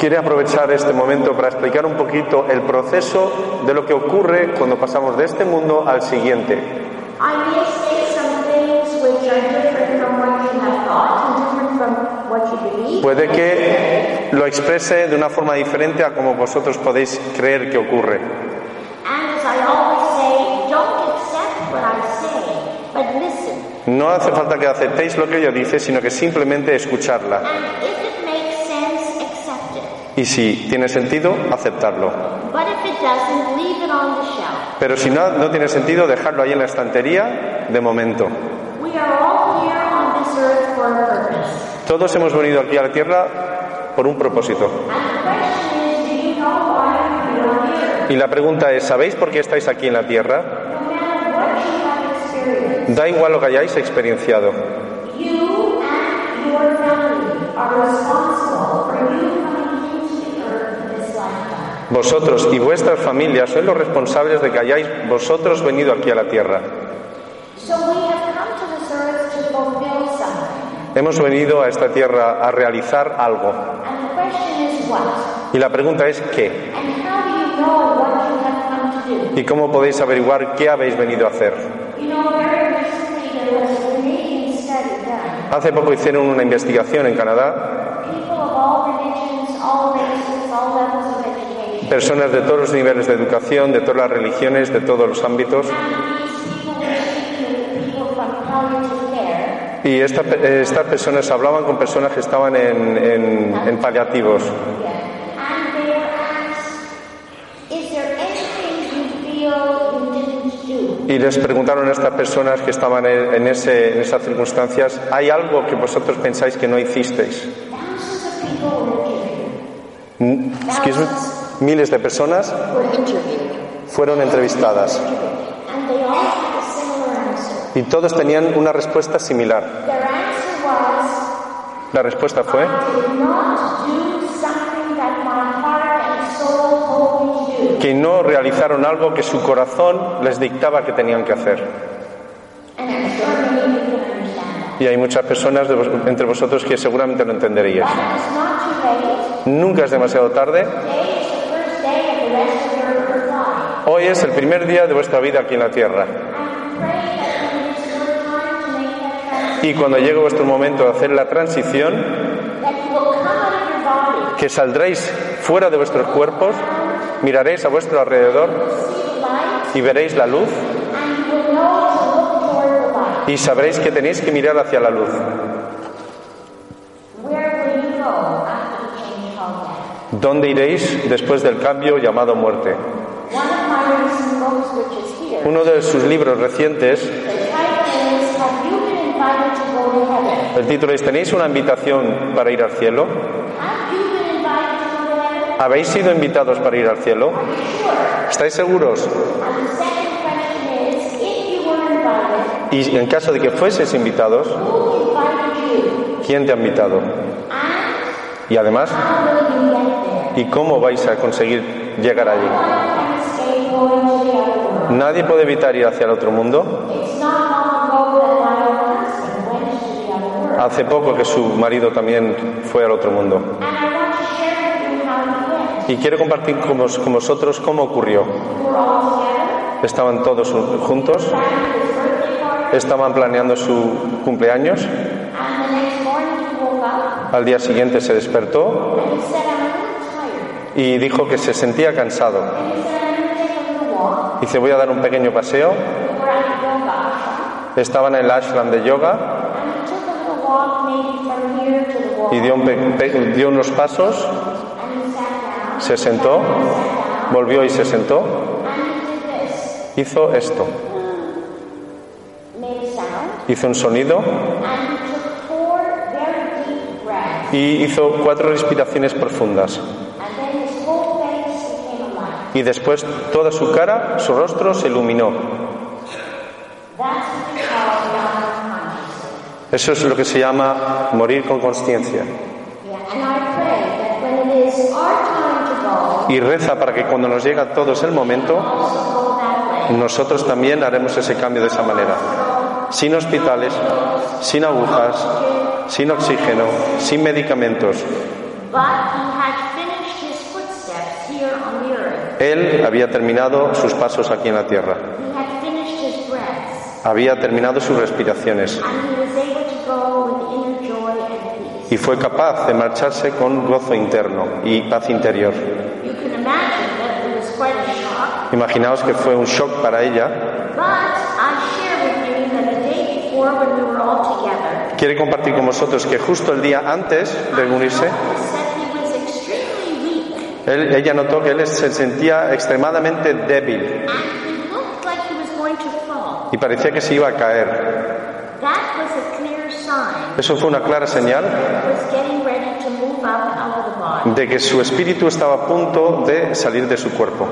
Quiere aprovechar este momento para explicar un poquito el proceso de lo que ocurre cuando pasamos de este mundo al siguiente. Puede que lo exprese de una forma diferente a como vosotros podéis creer que ocurre. No hace falta que aceptéis lo que yo dice, sino que simplemente escucharla. And if it makes sense, accept it. Y si tiene sentido, aceptarlo. Pero si no, no tiene sentido, dejarlo ahí en la estantería de momento. Todos hemos venido aquí a la Tierra por un propósito. Y la pregunta es, ¿sabéis por qué estáis aquí en la Tierra? Da igual lo que hayáis experienciado. Vosotros y vuestras familias sois los responsables de que hayáis vosotros venido aquí a la Tierra. Hemos venido a esta Tierra a realizar algo. Y la pregunta es ¿qué? ¿Y cómo podéis averiguar qué habéis venido a hacer? Hace poco hicieron una investigación en Canadá. People of all religions, all races, all levels of education. Personas de todos los niveles de educación, de todas las religiones, de todos los ámbitos. Y esta- estas personas hablaban con personas que estaban en, en- en paliativos. Y les preguntaron a estas personas que estaban en, en ese- en esas circunstancias, ¿hay algo que vosotros pensáis que no hicisteis? Mm, excuse me. Miles de personas fueron entrevistadas y todos tenían una respuesta similar. La respuesta fue, que no realizaron algo que su corazón les dictaba que tenían que hacer. Y hay muchas personas vos- entre vosotros que seguramente lo entenderíais. Nunca es demasiado tarde. Hoy es el primer día de vuestra vida aquí en la tierra. Y cuando llegue vuestro momento de hacer la transición, que saldréis fuera de vuestros cuerpos, miraréis a vuestro alrededor y veréis la luz y sabréis que tenéis que mirar hacia la luz. ¿Dónde iréis después del cambio llamado muerte? Uno de sus libros recientes, el título es ¿Tenéis una invitación para ir al cielo? ¿Habéis sido invitados para ir al cielo? ¿Estáis seguros? Y en caso de que fueseis invitados, ¿quién te ha invitado? Y además, ¿y cómo vais a conseguir llegar allí? Nadie puede evitar ir hacia el otro mundo. Hace poco que su marido también fue al otro mundo. Y quiero compartir con, con vosotros cómo ocurrió. Estaban todos juntos, estaban planeando su cumpleaños. Al día siguiente se despertó y dijo que se sentía cansado. Dice, voy a dar un pequeño paseo. Estaban en el ashram de yoga y dio, dio unos pasos, se sentó, volvió y se sentó. Hizo esto. Hizo un sonido y hizo cuatro respiraciones profundas. Y después toda su cara, su rostro se iluminó. Eso es lo que se llama morir con conciencia. Y reza para que cuando nos llega a todos el momento, nosotros también haremos ese cambio de esa manera. Sin hospitales, sin agujas, sin oxígeno, sin medicamentos. But he had finished his footsteps here on the earth. Él había terminado sus pasos aquí en la tierra. Había terminado sus respiraciones. Y fue capaz de marcharse con gozo interno y paz interior. You can imagine that it was quite a shock. Imaginaos que fue un shock para ella. But I share with you that the day before, when we were all together, Quiere compartir con vosotros que justo el día antes de unirse, he said he was extremely weak, él- ella notó que él se sentía extremadamente débil. Y parecía que se iba a caer. Eso fue una clara señal de que su espíritu estaba a punto de salir de su cuerpo.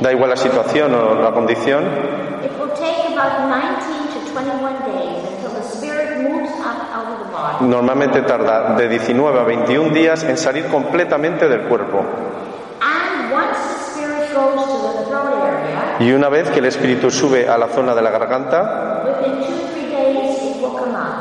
Da igual la situación o la condición, normalmente tarda de 19 a 21 días en salir completamente del cuerpo. And once the spirit goes to the throat area, Y una vez que el espíritu sube a la zona de la garganta,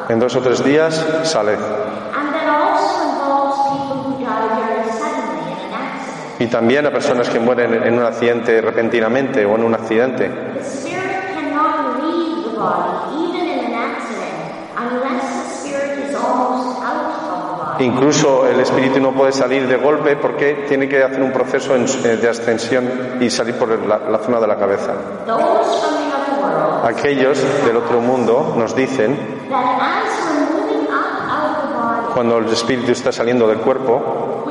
en dos o tres días sale. And that also involves people who die very suddenly in an accident. Y también a personas que mueren en un accidente repentinamente o en un accidente. The spirit cannot leave the body, even in an accident, unless the spirit is almost out of the body. Incluso el espíritu no puede salir de golpe porque tiene que hacer un proceso eh, de ascensión y salir por la, zona de la cabeza. Aquellos del otro mundo nos dicen, cuando el espíritu está saliendo del cuerpo,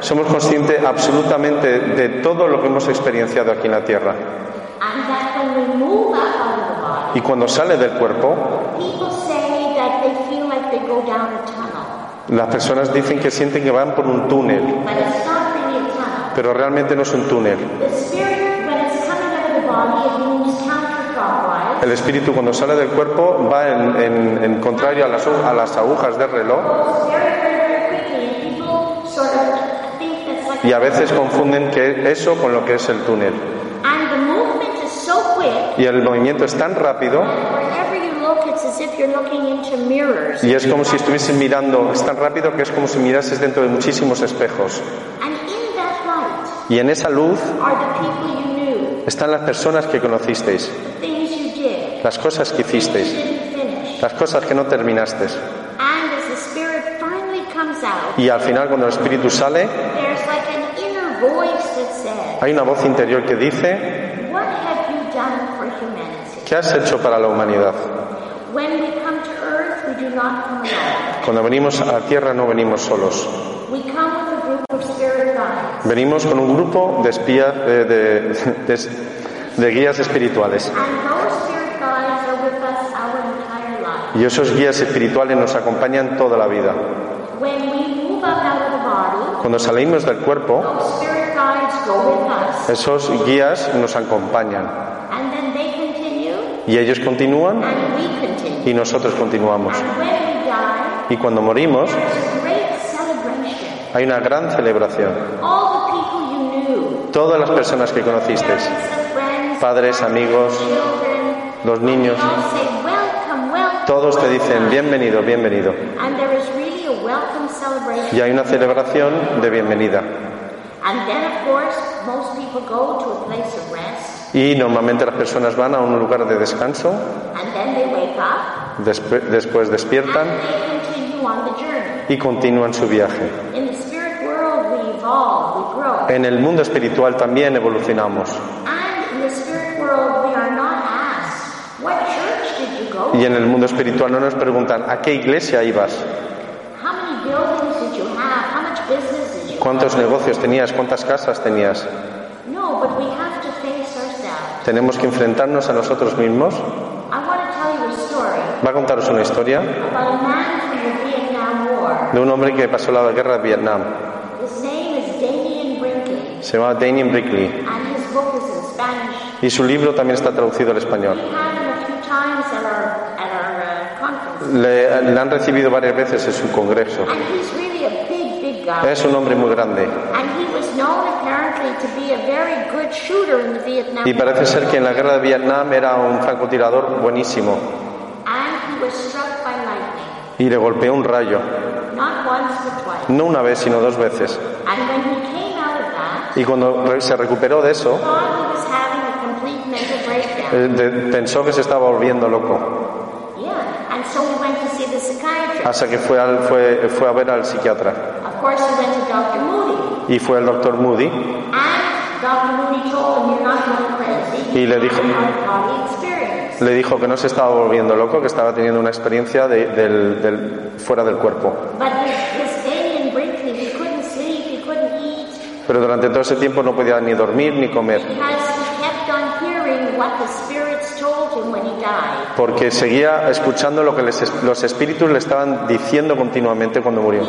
somos conscientes absolutamente de todo lo que hemos experienciado aquí en la Tierra. Y cuando sale del cuerpo, people say that they feel like they go down a tunnel. las personas dicen que sienten que van por un túnel, But it's not really a tunnel. pero realmente no es un túnel. El espíritu cuando sale del cuerpo va en, en- en contrario a las, a las agujas del reloj y a veces confunden que eso con lo que es el túnel. And the movement is so quick, Y el movimiento es tan rápido y es como si estuvieses mirando, es tan rápido que es como si mirases dentro de muchísimos espejos. And in that light Y en esa luz están las personas que conocisteis, the things you did, las cosas que hicisteis, las cosas que no terminaste. And as the spirit finally comes out, Y al final cuando el espíritu sale, hay una voz interior que dice, What have you done for humanity? ¿Qué has hecho para la humanidad? Cuando venimos a la tierra no venimos solos. Venimos con un grupo de espías, eh, de, de- de guías espirituales. Y esos guías espirituales nos acompañan toda la vida. Cuando salimos del cuerpo, esos guías nos acompañan. And then they continue, Y ellos continúan y nosotros continuamos. Y cuando morimos, hay una gran celebración. Todas las personas que conocisteis, padres, amigos, los niños, todos te dicen welcome." bienvenido, bienvenido. Y hay una celebración de bienvenida. Y normalmente las personas van a un lugar de descanso, and then they wake up, despe- después despiertan and they continue on the journey. y continúan su viaje. In the spirit world, we evolve, we grow. En el mundo espiritual también evolucionamos. And in the spirit world, we are not asked, What church did you go Y en el mundo espiritual no nos preguntan, ¿a qué iglesia ibas? How many buildings did you have? How much business did you ¿Cuántos negocios tenías? ¿Cuántas casas tenías? No, but we have to tenemos que enfrentarnos a nosotros mismos. I want to tell you a story Va a contaros una historia de un hombre que pasó la guerra de Vietnam. Se llama Damien Brickley y su libro también está traducido al español. Uh, Le, le han recibido varias veces en su congreso. and he's really a big, big guy. Es un hombre muy grande. And he was known apparently to be a very good shooter in the Vietnam y parece ser que en la guerra de Vietnam era un francotirador buenísimo. And he was struck by lightning, y le golpeó un rayo, no una vez sino dos veces. And when he came out of that, Y cuando se recuperó de eso, eh, pensó que se estaba volviendo loco, Yeah, and so he went to see the psychiatrist. hasta que fue, al- fue, fue a ver al psiquiatra course, he went to Dr. Moody, y fue al doctor Moody and Dr. Moody told him, "You're not going crazy. Y le dijo- having an out-of-body experience." le dijo que no se estaba volviendo loco, que estaba teniendo una experiencia de- del- del- fuera del cuerpo. But his, his Damien Brinkley, he couldn't sleep, he couldn't eat, Pero durante todo ese tiempo no podía ni dormir ni comer, porque seguía escuchando lo que les- los espíritus le estaban diciendo continuamente cuando murió.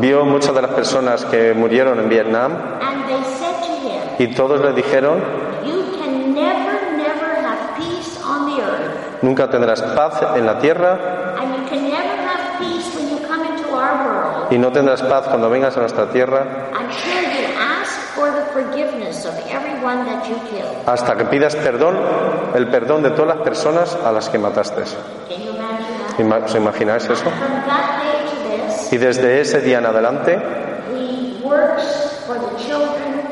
Vio muchas de las personas que murieron en Vietnam and they said to him, y todos le dijeron, You can never, never have peace on the earth, nunca tendrás paz en la tierra and you can never have peace when you come into our world. y no tendrás paz cuando vengas a nuestra tierra until you ask for the forgiveness of everyone that you killed. Hasta que pidas perdón, el perdón de todas las personas a las que mataste. ¿Os imagináis eso? Y desde ese día en adelante he works for the children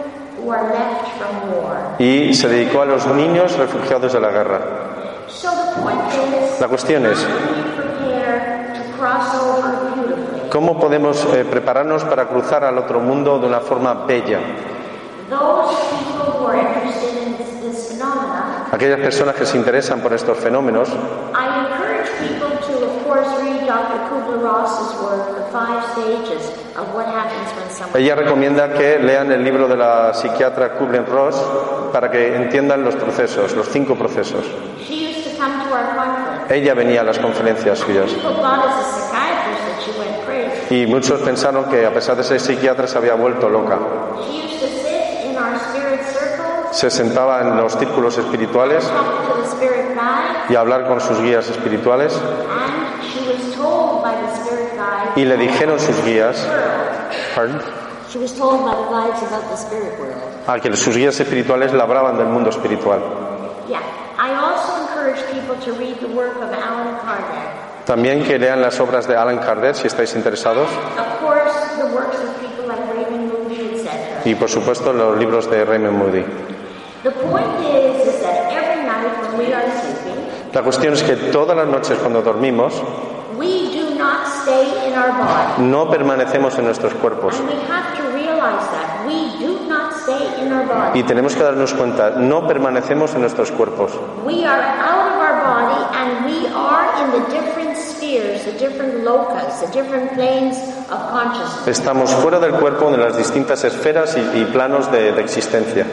who are left from war. y se dedicó a los niños refugiados de la guerra. La cuestión es? ¿cómo podemos eh, prepararnos para cruzar al otro mundo de una forma bella? Those people who are interested in this, this phenomena, Aquellas personas que se interesan por estos fenómenos, I encourage people to, of course, read Dr. Kubler-Ross's work, The Five Stages of What Happens When Someone... ella recomienda que lean el libro de la psiquiatra Kubler-Ross para que entiendan los procesos, los cinco procesos. Ella venía a las conferencias suyas y muchos pensaron que a pesar de ser psiquiatra se había vuelto loca. She used to sit in our spirit circles, Se sentaba en los círculos espirituales y a hablar con sus guías espirituales y le dijeron sus guías Pardon? A que sus guías espirituales le hablaban del mundo espiritual. Yeah. I also encourage people to read the work of Alan Kardec. También que lean las obras de Alan Kardec si estáis interesados y por supuesto los libros de Raymond Moody. The point is, is that every night when we are sleeping, La cuestión es que todas las noches cuando dormimos we do not stay in our body. no permanecemos en nuestros cuerpos And we have to realize that we do not stay in our body. y tenemos que darnos cuenta, no permanecemos en nuestros cuerpos. We are out of our body and we are in the different spheres, the different locus, the different planes of consciousness. Estamos fuera del cuerpo en las distintas esferas y, y planos de, de existencia.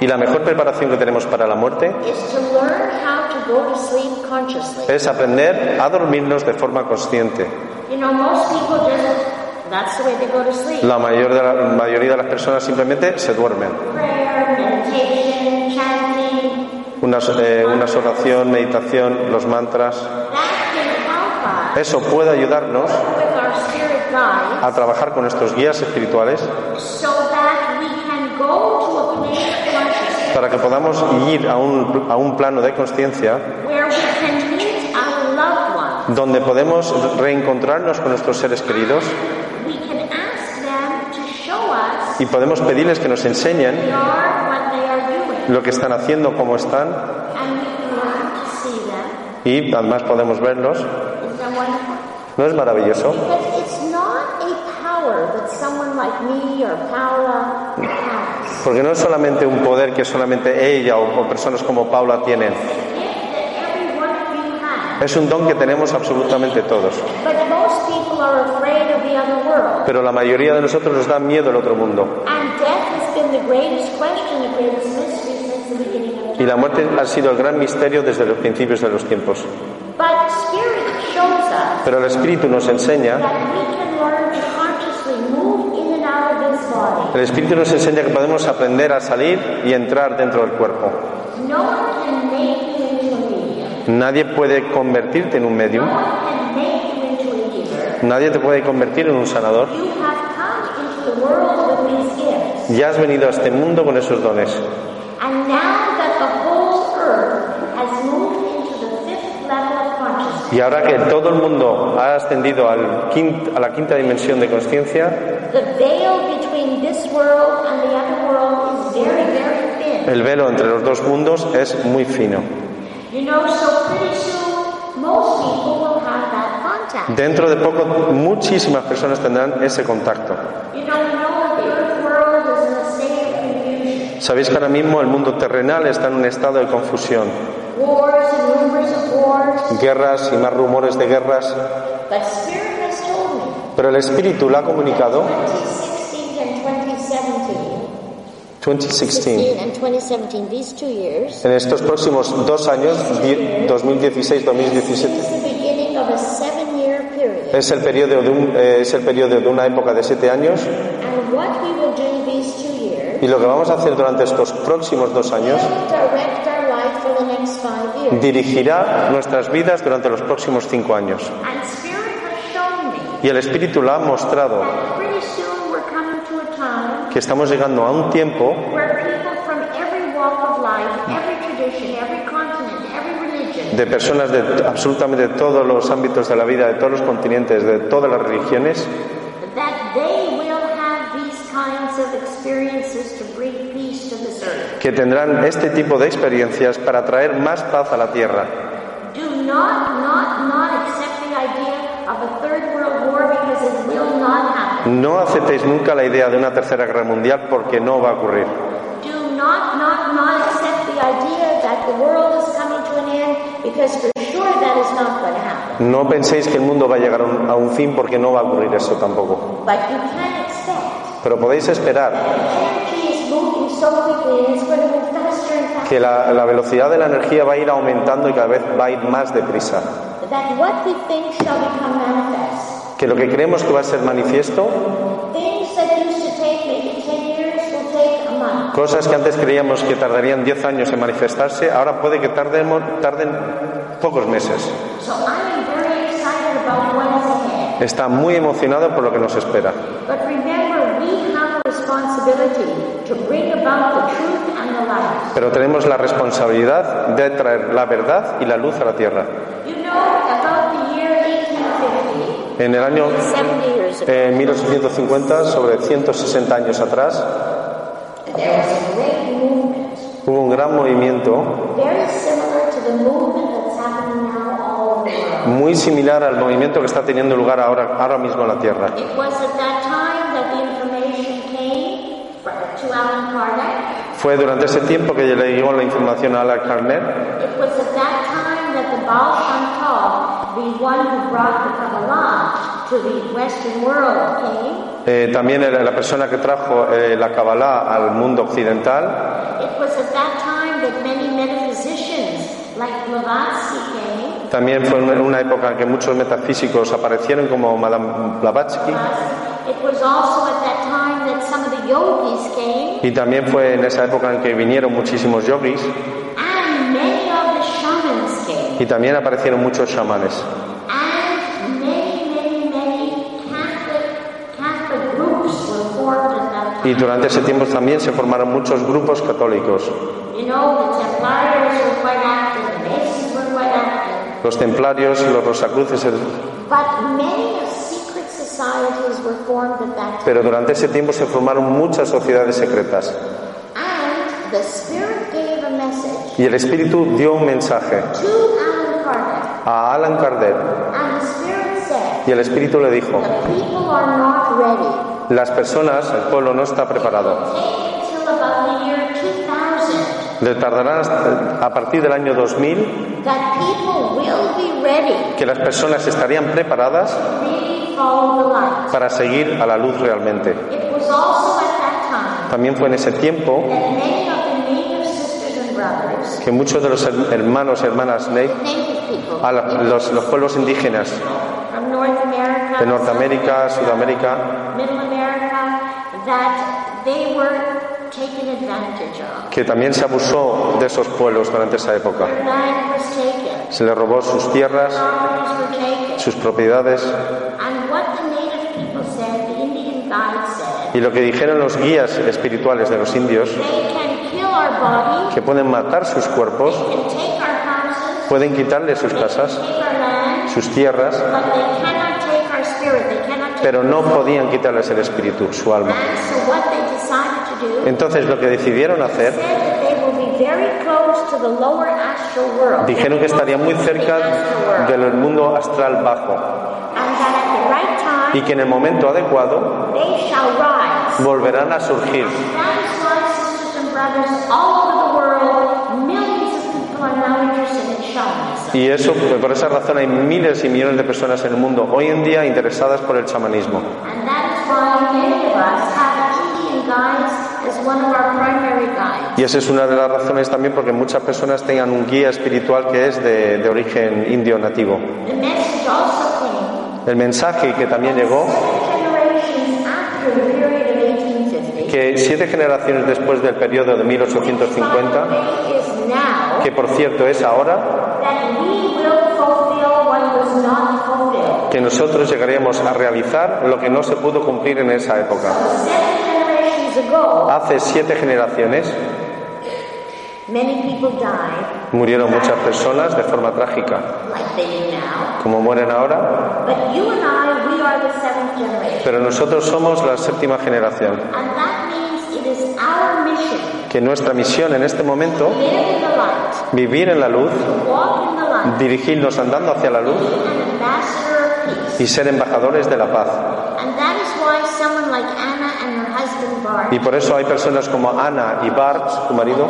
Y la mejor preparación que tenemos para la muerte is to learn how to go to sleep consciously. es aprender a dormirnos de forma consciente. You know, most people just, that's the way they go to sleep. La, mayor de la mayoría de las personas simplemente se duermen. Prayer, meditation, chanting, Unas, eh, unas oración, meditación, los mantras. that can help us Eso puede ayudarnos with our spirit guides a trabajar con nuestros guías espirituales para que podamos ir a un, a un plano de conciencia donde podemos reencontrarnos con nuestros seres queridos We can ask them to show us y podemos pedirles que nos enseñen lo que están haciendo, cómo están And we can learn to see them. y además podemos verlos. ¿No es maravilloso? Porque no es solamente un poder que solamente ella o, o personas como Paula tienen. Es un don que tenemos absolutamente todos. But most people are afraid of the other world. Pero la mayoría de nosotros nos da miedo el otro mundo. Y la muerte ha sido el gran misterio desde los principios de los tiempos. Pero el Espíritu nos enseña, that we can learn to consciously move in and out of this body. El Espíritu nos enseña que podemos aprender a salir y entrar dentro del cuerpo. Nadie puede convertirte en un medium, nadie te puede convertir en un sanador. Ya has venido a este mundo con esos dones. And now that the whole earth has moved into the fifth level of consciousness, Y ahora que todo el mundo ha ascendido al quin- a la quinta dimensión de conciencia, the veil between this world and the other world is very, very thin. el velo entre los dos mundos es muy fino. You know, so pretty soon most people will have that contact. Dentro de poco muchísimas personas tendrán ese contacto. You know, we know that the earth world is in a state of confusion. Sabéis que ahora mismo el mundo terrenal está en un estado de confusión. Wars and rumors of wars. Guerras y más rumores de guerras. Pero el Espíritu lo ha comunicado 2016 and 2017, 2016. 16 and 2017, these two years, En estos próximos dos años, di- 2016-2017, is the beginning of a seven-year period. es el periodo de un- eh, es el periodo de una época de siete años. And what we will do these two years Y lo que vamos a hacer durante estos próximos dos años will direct our life for the next five years. dirigirá nuestras vidas durante los próximos cinco años. And Spirit has shown me Y el Espíritu lo ha mostrado that pretty soon we're coming to a time que estamos llegando a un tiempo de personas de absolutamente todos los ámbitos de la vida, de todos los continentes, de todas las religiones, that they will have these kinds of experiences to bring peace to this earth. que tendrán este tipo de experiencias para traer más paz a la tierra. No aceptéis nunca la idea de una tercera guerra mundial porque no va a ocurrir. No penséis que el mundo va a llegar a un, fin porque no va a ocurrir eso tampoco. Pero podéis esperar que la, la velocidad de la energía va a ir aumentando y cada vez va a ir más deprisa. Que lo que creemos que va a ser manifiesto, Things that used to take maybe 10 years will take a month. cosas que antes creíamos que tardarían 10 años en manifestarse, ahora puede que tardemos, tarden pocos meses. Está muy emocionado por lo que nos espera. Pero tenemos la responsabilidad de traer la verdad y la luz a la tierra. You know, about the year 1850, En el año 70 years ago, eh, 1850, sobre 160 años atrás, hubo un gran movimiento muy similar al movimiento que está teniendo lugar ahora, ahora mismo en la Tierra. Fue durante ese tiempo que le llegó la información a Alan Carnet. It was at that time that the Baal Shem Tov, the one who brought the Kabbalah to the Western world, came. Eh, también era la persona que trajo eh, la Kabbalah al mundo occidental. It was at that time that many metaphysicians like Blavatsky came. También fue en una época en que muchos metafísicos aparecieron como Madame Blavatsky. It was also at that time that some of the yogis came, Y también fue en esa época en que vinieron muchísimos yogis. and many of the shamans came, Y también aparecieron muchos chamanes. Y durante ese tiempo también se formaron muchos grupos católicos. The Templarios active, Los templarios, los rosacruces, el- pero durante ese tiempo se formaron muchas sociedades secretas. Y el Espíritu dio un mensaje a Alan Kardec. Y el Espíritu le dijo, las personas, el pueblo no está preparado. Take until about the year 2000 Le tardarán hasta- a partir del año 2000 that people will be ready que las personas estarían preparadas para seguir a la luz realmente. También fue en ese tiempo que muchos de los her- hermanos y hermanas Nate, a la- los, los pueblos indígenas de Norteamérica, Sudamérica, que también se abusó de esos pueblos durante esa época. Se les robó sus tierras, sus propiedades. Y lo que dijeron los guías espirituales de los indios, que pueden matar sus cuerpos, pueden quitarle sus casas, sus tierras, pero no podían quitarles el espíritu, su alma. Entonces lo que decidieron hacer, dijeron que estaría muy cerca del mundo astral bajo y que en el momento adecuado volverán a surgir. Y eso, por esa razón hay miles y millones de personas en el mundo hoy en día interesadas por el chamanismo. Y esa es una de las razones también porque muchas personas tengan un guía espiritual que es de, de origen indio nativo. El mensaje que también llegó, generations after the period of 1850. que siete generaciones después del periodo de 1850, It is now que por cierto es ahora, que nosotros llegaremos a realizar lo que no se pudo cumplir en esa época. Hace siete generaciones murieron muchas personas de forma trágica, como mueren ahora, pero nosotros somos la séptima generación, que nuestra misión en este momento, vivir en la luz, dirigirnos andando hacia la luz y ser embajadores de la paz. And that is why someone like Anna and her husband Bart, Y por eso hay personas como Ana y Bart, su marido,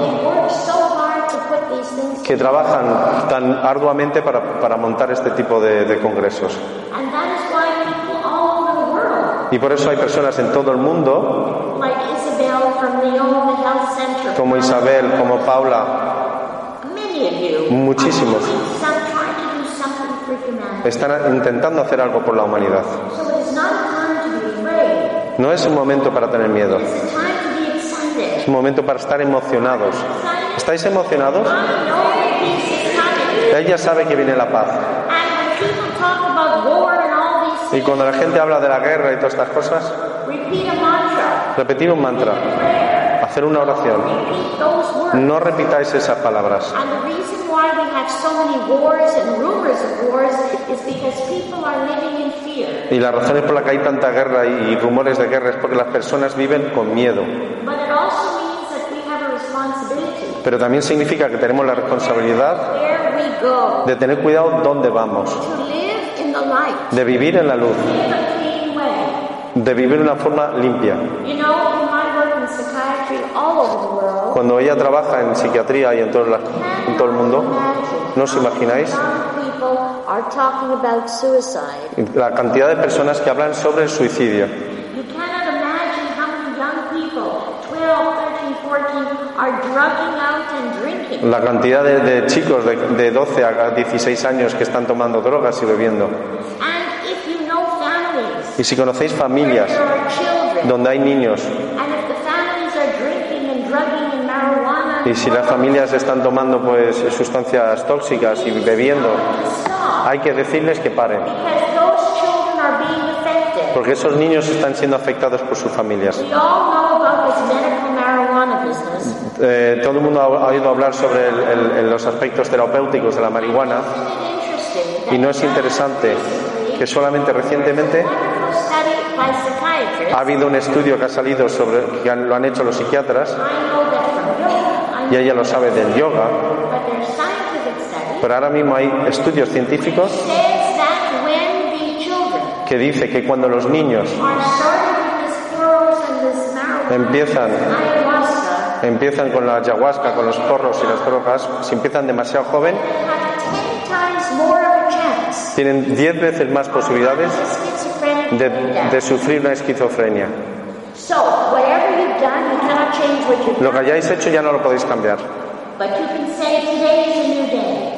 que trabajan tan arduamente para, para montar este tipo de, de congresos. And that is why people all over the world, Y por eso hay personas en todo el mundo, como Isabel, como Paula, Muchísimos. are doing some, trying to do something for humanity. Están intentando hacer algo por la humanidad. No es un momento para tener miedo, es un momento para estar emocionados. ¿Estáis emocionados? Ella sabe que viene la paz. Y cuando la gente habla de la guerra y todas estas cosas, repetir un mantra, hacer una oración. No repitáis esas palabras. And the reason why we have so many wars and rumors of wars is because people are living in fear. Y las razones por las que hay tanta guerra y rumores de guerra es porque las personas viven con miedo. But it also means that we have a responsibility Pero también significa que tenemos la responsabilidad de tener cuidado dónde vamos, to live in the light, de vivir en la luz, de vivir de una forma limpia. Cuando ella trabaja en psiquiatría y en todo, la- en todo el mundo, ¿no os imagináis la cantidad de personas que hablan sobre el suicidio? You cannot imagine how many young people, 12, 13, 14, are drugging out and drinking. La cantidad de, de chicos de, de 12 a 16 años que están tomando drogas y bebiendo. And if you know families Y si conocéis familias donde hay niños and if the families are drinking and drugging and marijuana, y si las familias están tomando pues sustancias tóxicas y bebiendo, hay que decirles que paren, porque esos niños están siendo afectados por sus familias. Eh, todo el mundo ha oído hablar sobre el- el- el- los aspectos terapéuticos de la marihuana. Y no es interesante que solamente recientemente ha habido un estudio que ha salido sobre que han- lo han hecho los psiquiatras I know that from yoga, I y ella lo sabe del yoga, pero ahora mismo hay estudios científicos que dice que cuando los niños empiezan empiezan con la ayahuasca, con los porros y las drogas, si empiezan demasiado joven, they have 10 times more of a chance tienen 10 veces más posibilidades de sufrir una esquizofrenia. So, whatever you've done, you cannot change what you've Lo que hayáis hecho ya no lo podéis cambiar.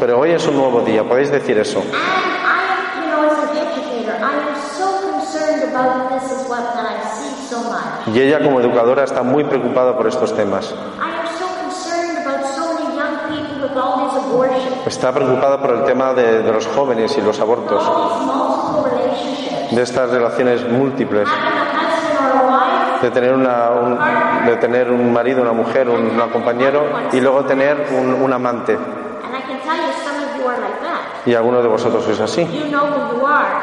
Pero hoy es un nuevo día, podéis decir eso. Y ella como educadora está muy preocupada por estos temas. Está preocupada por el tema de, de los jóvenes y los abortos, de estas relaciones múltiples, Having a husband or a wife, de tener, una, un, de tener un marido, una mujer, un, un compañero y luego tener un, un amante. Y algunos de vosotros sois así.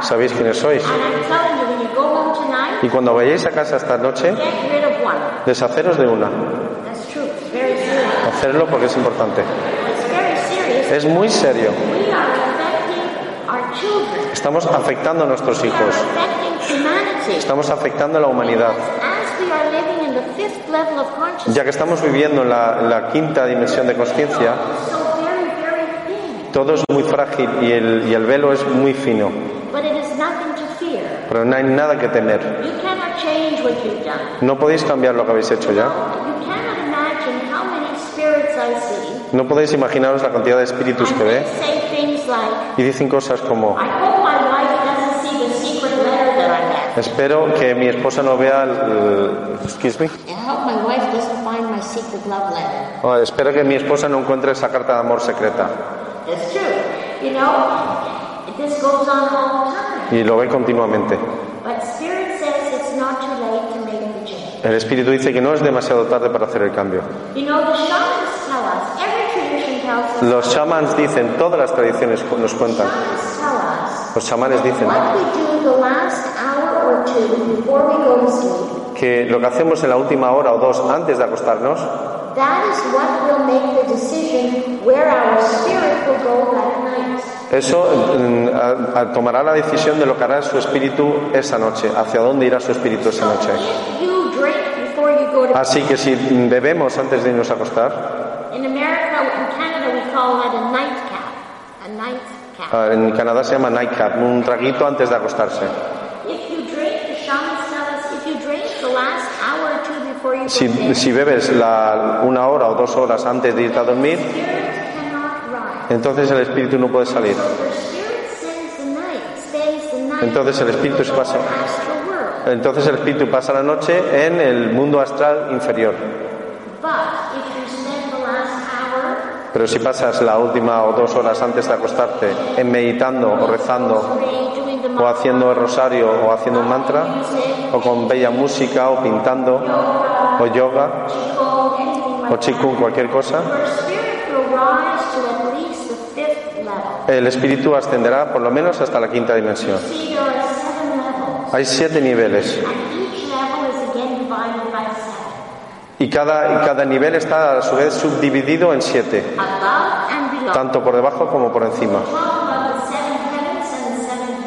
Sabéis quiénes sois. Y cuando vayáis a casa esta noche, deshaceros de una. Hacerlo porque es importante. Es muy serio. Estamos afectando a nuestros hijos. Estamos afectando a la humanidad. As we are living in the fifth level of consciousness, Ya que estamos viviendo en la, en la quinta dimensión de conciencia, todo es muy frágil y el, y el velo es muy fino. Pero no hay nada que temer. No podéis cambiar lo que habéis hecho ya. No podéis imaginaros la cantidad de espíritus que ve y dicen cosas como, espero que mi esposa no vea el- excuse me. I hope my wife doesn't find my secret love letter. Oh, espero que mi esposa no encuentre esa carta de amor secreta. It's true. You know, this goes on all the time. Y lo ve continuamente. But Spirit says it's not too late to make the change. El espíritu dice que no es demasiado tarde para hacer el cambio. You know, the shamans tell us, every tradition tells us, Los shamans dicen, todas las tradiciones nos cuentan, shamans tell us los chamanes dicen what we do the last hour or two before we go to sleep. Que lo que hacemos en la última hora o dos antes de acostarnos, That is what will make the decision where our spirit will go that night. eso mm, a- a- tomará la decisión de lo que hará su espíritu esa noche, hacia dónde irá su espíritu esa noche. Así que si bebemos antes de irnos a acostar, In America, in Canada, we call that a nightcap. A nightcap. ah, en Canadá se llama nightcap, un traguito antes de acostarse. If you drink, the shamans tell us, if you drink the last hour or two before you go Si, bebes una hora o dos horas antes de irte a dormir, entonces el espíritu no puede salir. Entonces el espíritu se pasa. Entonces el espíritu pasa la noche en el mundo astral inferior. Pero si pasas la última o dos horas antes de acostarte en meditando o rezando o haciendo el rosario o haciendo un mantra o con bella música o pintando o yoga o chikung, cualquier cosa, el espíritu ascenderá por lo menos hasta la quinta dimensión. Hay siete niveles y cada, y cada nivel está a su vez subdividido en siete, tanto por debajo como por encima.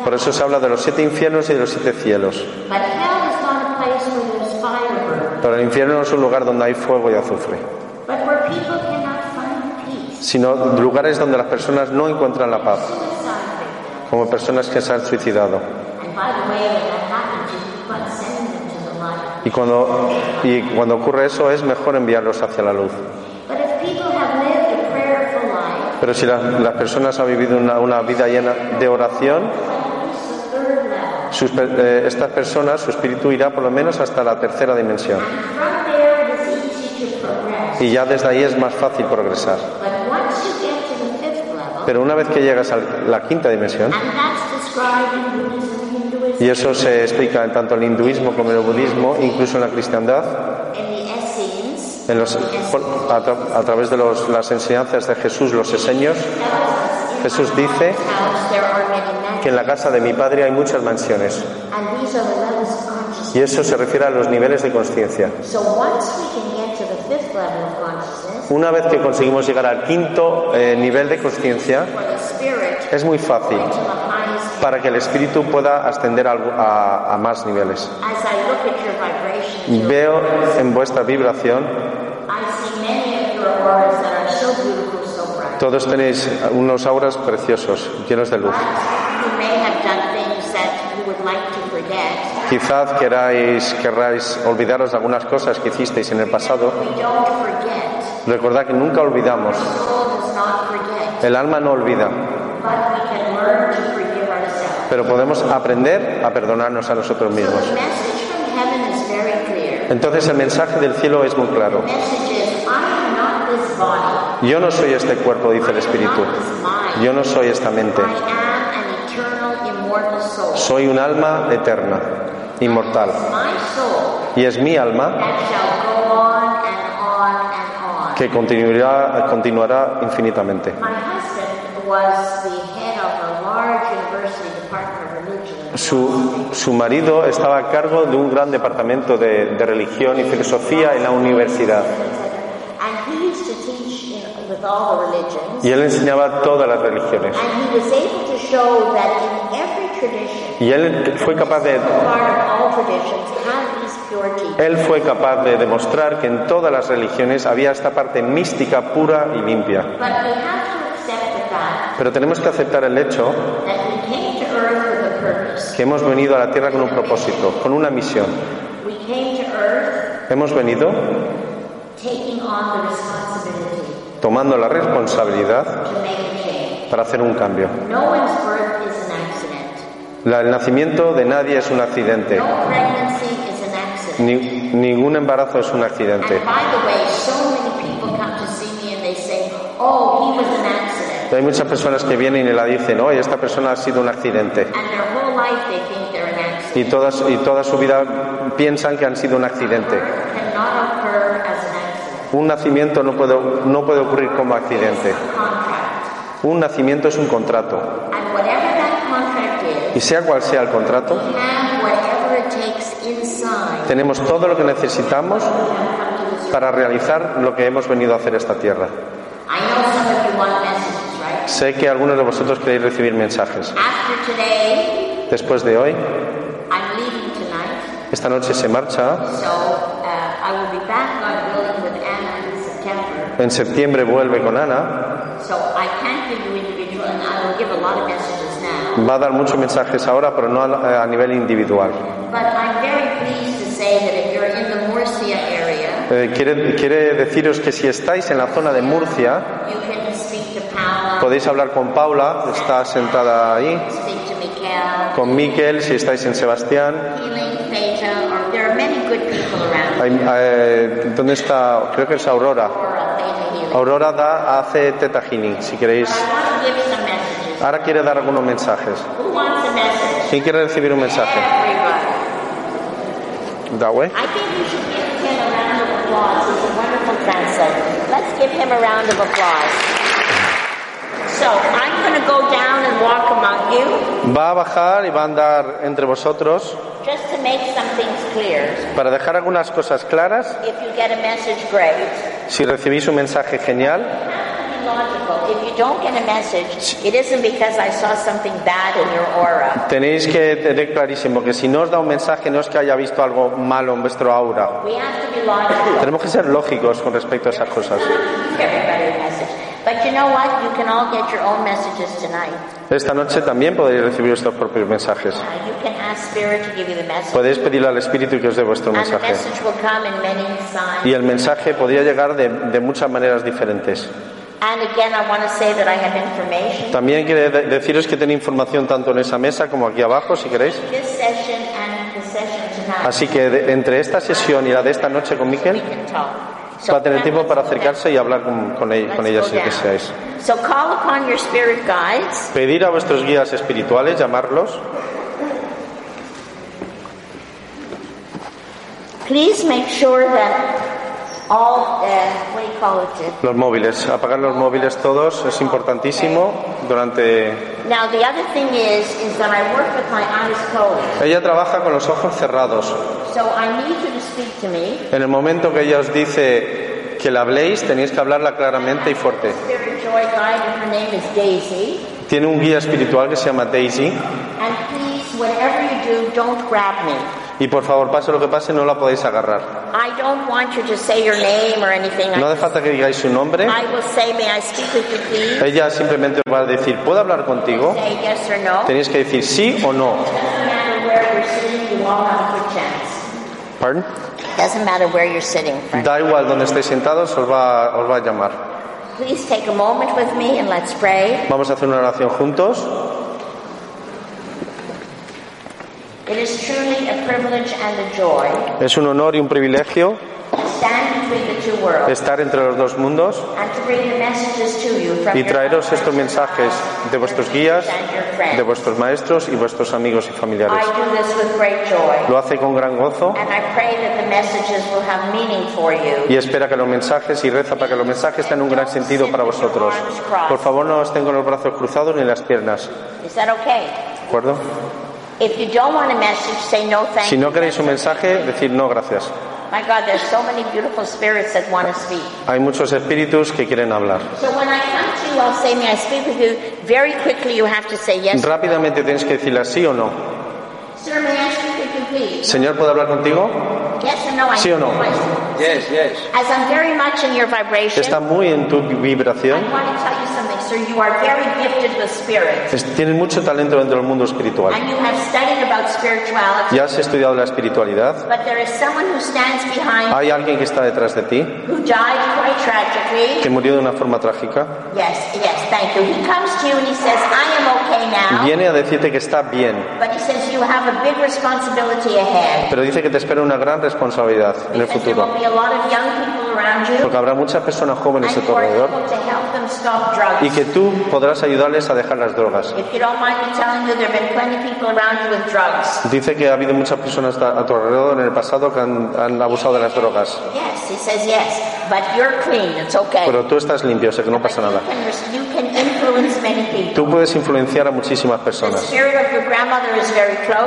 Por eso se habla de los siete infiernos y de los siete cielos. But hell is not a place where there's fire burning, Pero el infierno no es un lugar donde hay fuego y azufre, but where people cannot find peace. sino lugares donde las personas no encuentran la paz, como personas que se han suicidado. And by the way, when that happens, you keep on sending them to the light. Y cuando, y cuando ocurre eso es mejor enviarlos hacia la luz. But if people have lived a prayerful life, Pero si las, las personas han vivido una, una vida llena de oración, at least the third level. Eh, estas personas, su espíritu irá por lo menos hasta la tercera dimensión. Y ya desde ahí es más fácil progresar. Pero una vez que llegas a la quinta dimensión, y eso se explica en tanto el hinduismo como el budismo, incluso en la cristiandad, en los- a través de los- las enseñanzas de Jesús, los eseños, Jesús dice house, there are many que en la casa de mi padre hay muchas mansiones. Y eso se refiere a los niveles de conciencia. So once we can get to the fifth level of consciousness, Una vez que conseguimos llegar al quinto eh, nivel de conciencia, es muy fácil para que el espíritu pueda ascender a, a- a más niveles. As I look at your vibrations, Veo en vuestra vibración, todos tenéis unos auras preciosos, llenos de luz. But you may have done things that you would would like to forget. Quizás queráis, querráis olvidaros de algunas cosas que hicisteis en el pasado. Recordad que nunca olvidamos. El alma no olvida, pero podemos aprender a perdonarnos a nosotros So mismos. Entonces el mensaje del cielo es muy claro. Yo no soy este cuerpo, dice el Espíritu. Yo no soy esta mente. Soy un alma eterna, inmortal. Y es mi alma que continuará, continuará infinitamente. My husband was the head of a large university department of religion. in Su, su marido estaba a cargo de un gran departamento de, de religión y filosofía en la universidad. And he used to teach in, with all the religions. Y él enseñaba todas las religiones. Y él fue capaz de, él fue capaz de demostrar que en todas las religiones había esta parte mística pura y limpia. Pero tenemos que aceptar el hecho que hemos venido a la tierra con un propósito, con una misión. We came to earth Hemos venido taking on the responsibility tomando la responsabilidad to make a change. para hacer un cambio. La- el nacimiento de nadie es un accidente. Ni- ningún embarazo es un accidente. Say, oh. Hay muchas personas que vienen y la dicen, oye, esta persona ha sido un accidente. Y, todas, y toda su vida piensan que han sido un accidente. Un nacimiento no puede, no puede ocurrir como accidente. Un nacimiento es un contrato. And whatever that contract is, Y sea cual sea el contrato, tenemos todo lo que necesitamos para realizar lo que hemos venido a hacer a esta tierra. I know some of you want messages, right? Sé que algunos de vosotros queréis recibir mensajes. Después de hoy, esta noche se marcha. Uh. En septiembre vuelve con Ana. Va a dar muchos mensajes ahora, pero no a, a nivel individual. Eh, quiere, quiere deciros que si estáis en la zona de Murcia, podéis hablar con Paula, está sentada ahí, con Miquel, si estáis en Sebastián. Hay- eh, ¿Dónde está? Creo que es Aurora. Aurora, da, hace Teta Healing, si queréis. Ahora quiere dar algunos mensajes. ¿Quién quiere recibir un mensaje? Everybody. Da, güey. I think we should give him a round of applause. He's a wonderful translator. Let's give him a round of applause. So I'm going to go down and walk among you Va a bajar y va a andar entre vosotros just to make some things clear. para dejar algunas cosas claras. If you get a message, great. Si recibís un mensaje genial, Be logical. If you don't get a message, it isn't because I saw something bad in your aura. tenéis que tener clarísimo que si no os da un mensaje no es que haya visto algo malo en vuestro aura. Tenemos que ser lógicos con respecto a esas cosas. Give everybody a message. But you know what? You can all get your own messages tonight. Esta noche también podéis recibir vuestros propios mensajes. You can ask Spirit to give you the message. Podéis pedirle al Espíritu que os dé vuestro mensaje. Y el mensaje podría llegar de, de muchas maneras diferentes. And again, I want to say that I have information. También quiere de- deciros que tenéis información tanto en esa mesa como aquí abajo, si queréis. Así que de- entre esta sesión y la de esta noche con Miquel, va a tener tiempo para acercarse y hablar con, con ella, con Let's ella go si down. deseáis. So call upon your spirit guides. Pedir a vuestros guías espirituales, llamarlos. Please make sure that Los móviles, apagar los móviles todos es importantísimo durante... Now the other thing is, is that I work with my eyes closed. Ella trabaja con los ojos cerrados. So I need you to speak to me. En el momento que ella os dice que la habléis, tenéis que hablarla claramente y fuerte. Tiene un guía espiritual que se llama Daisy. Y por favor, pase lo que pase, no la podéis agarrar. I don't want you to say your name or anything. No I, hace falta que digáis su nombre. I will say, may I speak with you, please? Ella simplemente va a decir, ¿puedo hablar contigo? Say yes or no. Tenéis que decir sí o no. Doesn't matter where you're sitting. Pardon? Doesn't matter where you're. Da igual donde estéis sentados, os va, os va a llamar. Please take a moment with me and let's pray. Vamos a hacer una oración juntos. It is truly a privilege and a joy Es un honor y un privilegio to stand between the two worlds estar entre los dos mundos and to bring the messages to you from y your traeros estos mensajes de vuestros guías, and your friends. de vuestros maestros y vuestros amigos y familiares. I do this with great joy. Lo hace con gran gozo And I pray that the messages will have meaning for you. y espera que los mensajes y reza para que los mensajes tengan un gran sentido para vosotros. Por favor, no estén con los brazos cruzados ni las piernas. Is that okay? ¿De acuerdo? If you don't want a message, say no thank Si no queréis un mensaje, decid no, gracias. My God, there's so many beautiful spirits that want to speak. Hay muchos espíritus que quieren hablar. So when I come to you, I'll say, may I speak with you? Very quickly, you have to say yes. Rápidamente tienes que decirle sí o no. Sir, may I speak with you, please? Señor, ¿puedo hablar contigo? Yes or no? I Sí o no? Yes, yes. As I'm very much in your vibration, Está muy en tu I vibración. Tell you are very gifted with spirits. Es- Tienes mucho talento dentro del mundo espiritual. And you have studied about spirituality. Ya has estudiado la espiritualidad. But there is someone who stands behind Hay alguien que está detrás de ti, who died quite tragically. que murió de una forma trágica. Yes, yes, thank you. He comes to you and he says, I am okay now. Viene a decirte que está bien, But he says you have a big responsibility ahead. pero dice que te espera una gran responsabilidad en el there futuro. will be a lot of young people around you. Porque habrá muchas personas jóvenes a tu alrededor y que tú podrás ayudarles a dejar las drogas. Dice que ha habido muchas personas a tu alrededor en el pasado que han, han abusado de las drogas. Pero tú estás limpio, sé que no pasa nada. can, res- you can influence many people. Tú puedes influenciar a muchísimas personas.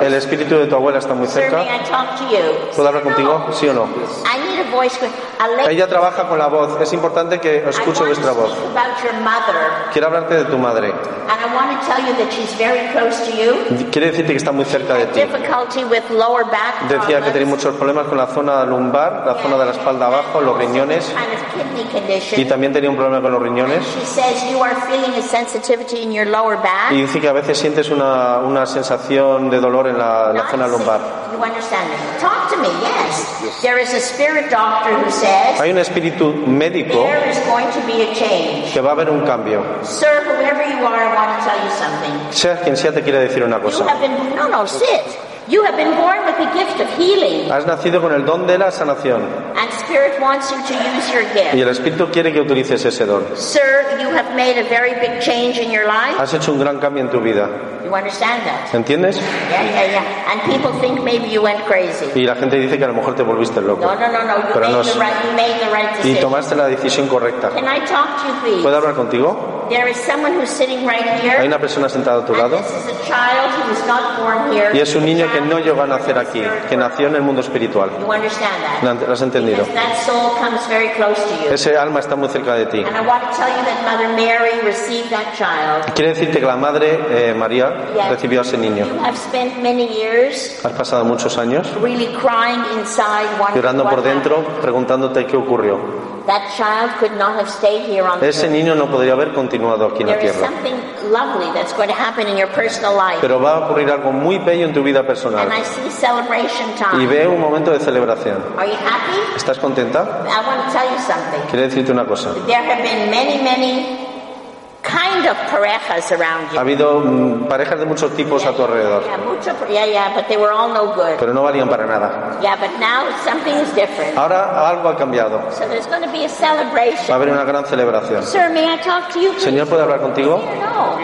El espíritu de tu abuela está muy cerca. ¿Puedo hablar contigo? ¿Sí o no? Ella trabaja con la voz. Es importante que escuche vuestra voz. Quiero hablarte de tu madre. Quiere decirte que está muy cerca de ti. Back Decía que tenía muchos problemas con la zona lumbar, la zona de la espalda abajo, los riñones. Y también tenía un problema con los riñones. In your lower back. Y dice que a veces sientes una, una sensación de dolor en la, zona lumbar. You understand me? Talk to me, yes. There is a spirit doctor who says Hay un espíritu médico there is going to be a change. que va a haber un cambio. Sir, whoever you are, I want to tell you something. Quien sea, te quiere decir una You cosa. have been, no, no, sit. You have been born with the gift of healing, Has nacido con el don de la sanación and Spirit wants you to use your y gift. el espíritu quiere que utilices ese don. Sir, you have made a very big change in your life. Has hecho un gran cambio en tu vida. You understand that? ¿Entiendes? Yeah, yeah, yeah. And people think maybe you went crazy. Y la gente dice que a lo mejor te volviste loco. No, no, no, no. You Pero no made es- the right. You made the right Y tomaste la decisión correcta. Can I talk to you, please? ¿Puedo hablar contigo? There is someone who's sitting right Hay here. una persona sentada a tu And lado this is a child who was not born here. y es un niño que no llegó a nacer aquí, que nació en el mundo espiritual. You understand that? ¿Lo has entendido? Because that soul comes very close to you. Ese alma está muy cerca de ti. And I want to tell you that Mother Mary received that child. Quiere decirte que la madre eh, María Yes. recibió a ese niño. You have spent many years Has pasado muchos años really crying inside, wondering llorando por dentro, preguntándote qué ocurrió. That child could not have stayed here on the Ese niño no podría haber continuado aquí en la tierra. Pero va a ocurrir algo muy bello en tu vida personal. And I see celebration Y time. ve un momento de celebración. Are you happy? ¿Estás contenta? I want to tell you something. Quiero decirte una cosa. There have been many, many kind of parejas around Ha you. habido mm, parejas de muchos tipos a tu alrededor, Yeah, mucho, yeah, yeah, but they were all no good. pero no valían para nada. Yeah, but now something is different. Ahora algo ha cambiado. So there's going to be a Va a celebration. haber una gran celebración. Sir, may I talk to you? please? Señor, ¿puedo hablar contigo? No.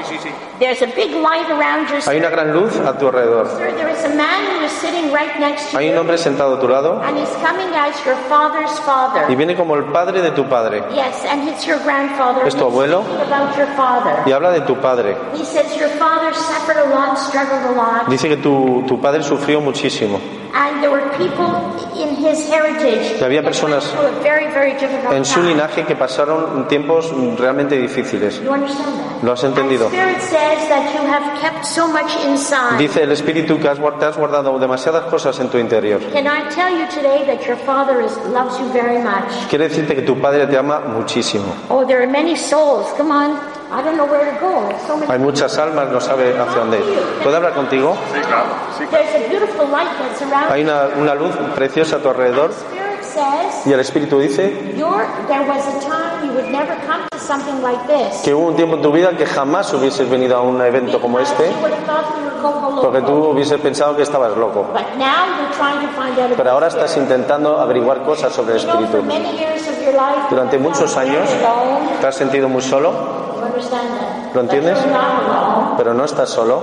There's a big light around you. Hay una gran luz a tu alrededor. Sir, there is a man who is sitting right next to Hay un you. hombre sentado a tu lado And he's coming as your father's y father. viene como el padre de tu padre Yes, and it's your grandfather. Es tu He's abuelo. about your. Y habla de tu padre. He says your father suffered a lot, struggled a lot, Dice que tu, tu padre sufrió muchísimo. and there were people in his heritage Que había personas En su linaje que pasaron tiempos realmente difíciles. ¿Lo has entendido? Dice el Espíritu que has, te has guardado demasiadas cosas en tu interior. Can I tell you today that your father is, loves you very much? Quiere decirte que tu padre te ama muchísimo. Oh, there are many souls. Come on. I don't know where to go. There's so many. Hay muchas almas, no sabe hacia dónde ir. ¿Puedo hablar contigo? There's a beautiful light that's around. Hay una, una luz preciosa a tu alrededor y el Espíritu dice que hubo un tiempo en tu vida que jamás hubieses venido a un evento como este porque tú hubieses pensado que estabas loco. But now you're trying to find out Pero ahora estás intentando averiguar cosas sobre el Espíritu. Durante you muchos años te has sentido muy solo? ¿Lo entiendes? Pero no estás solo.